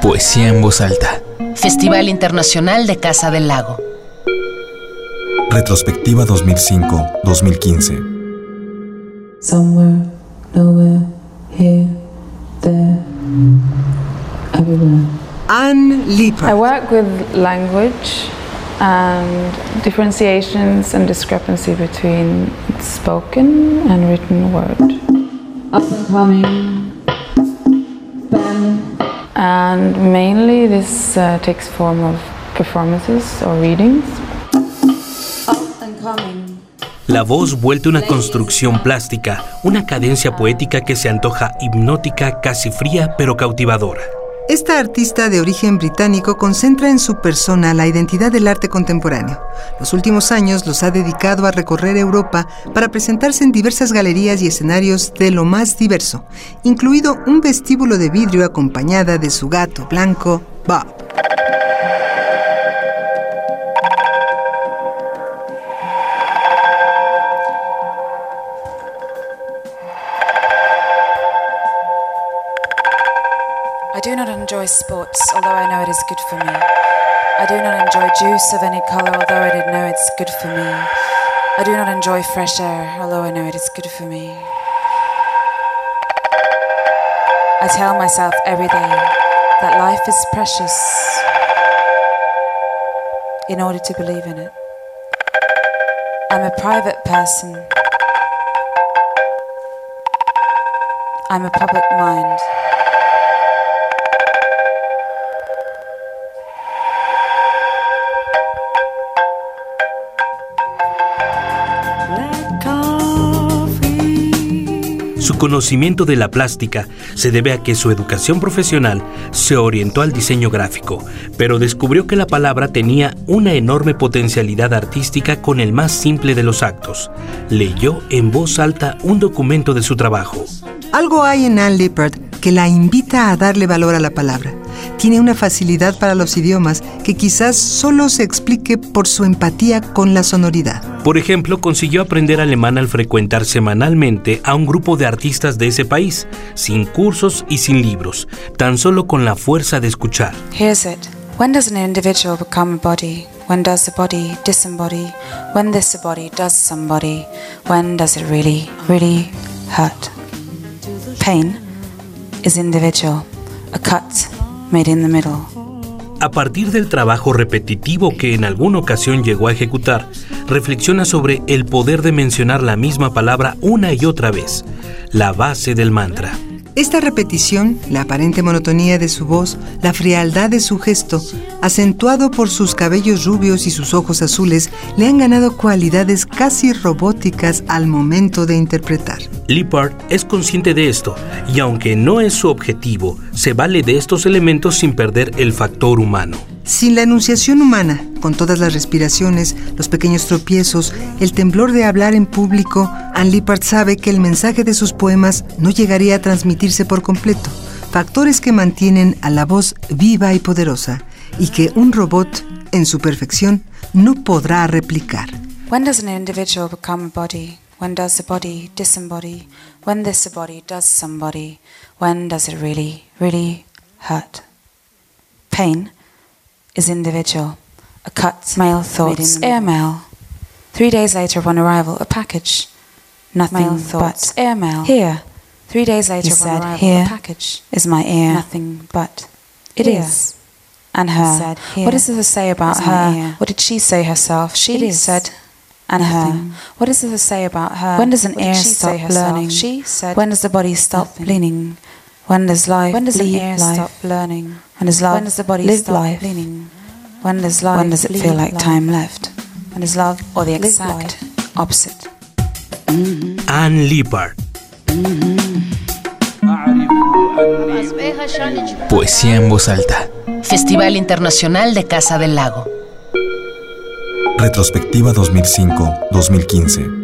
Poesía en voz alta. Festival Internacional de Casa del Lago. Retrospectiva 2005-2015. Somewhere, nowhere, here, there, everywhere. Anne I Lippert. work with language and differentiations and discrepancy between spoken and written word. Up and coming, Ben, And mainly this uh, takes form of performances or readings. La voz vuelta una construcción plástica, una cadencia poética que se antoja hipnótica, casi fría, pero cautivadora. Esta artista de origen británico concentra en su persona la identidad del arte contemporáneo. Los últimos años los ha dedicado a recorrer Europa para presentarse en diversas galerías y escenarios de lo más diverso, incluido un vestíbulo de vidrio acompañada de su gato blanco, Bob. Do not enjoy sports, although I know it is good for me. I do not enjoy juice of any color, although I did know it's good for me. I do not enjoy fresh air, although I know it is good for me. I tell myself every day that life is precious in order to believe in it. I'm a private person. I'm a public mind. Conocimiento de la plástica se debe a que su educación profesional se orientó al diseño gráfico, pero descubrió que la palabra tenía una enorme potencialidad artística con el más simple de los actos. Leyó en voz alta un documento de su trabajo. Algo hay en Anne Lippert que la invita a darle valor a la palabra. Tiene una facilidad para los idiomas que quizás solo se explique por su empatía con la sonoridad. Por ejemplo, consiguió aprender alemán al frecuentar semanalmente a un grupo de artistas de ese país, sin cursos y sin libros, tan solo con la fuerza de escuchar. Here's it. When does an individual become a body? When does the body disembody? When this body does somebody? When does it really, really hurt? Pain is individual, a cut made in the middle. A partir del trabajo repetitivo que en alguna ocasión llegó a ejecutar, reflexiona sobre el poder de mencionar la misma palabra una y otra vez, la base del mantra. Esta repetición, la aparente monotonía de su voz, la frialdad de su gesto, acentuado por sus cabellos rubios y sus ojos azules, le han ganado cualidades casi robóticas al momento de interpretar. Lippard es consciente de esto y aunque no es su objetivo, se vale de estos elementos sin perder el factor humano. Sin la enunciación humana, con todas las respiraciones, los pequeños tropiezos, el temblor de hablar en público, Anne Lippard sabe que el mensaje de sus poemas no llegaría a transmitirse por completo, factores que mantienen a la voz viva y poderosa y que un robot, en su perfección, no podrá replicar. When does an individual become a body? When does the body disembody? When this body does somebody? When does it really, really hurt? Pain is individual. A cut, male thoughts, airmail. Three days later upon arrival, a package. Nothing male thoughts, but airmail. Here. Three days later He upon said, arrival, "Here a package. Is my ear. Nothing but. It Here. is. And her. said, "Here what is there to say about her? What did she say herself? She said. And Nothing. her. What is there to say about her? When does an ear stop say herself? learning? She said. When does the body stop nothing. leaning? When does life When does bleed ear life? stop learning? When does love when does the body live stop life? leaning? When does life When does it feel like life? time left? When does love or the exact opposite? Anne Lippard. Poesía en voz alta. Festival Internacional de Casa del Lago. Retrospectiva 2005-2015.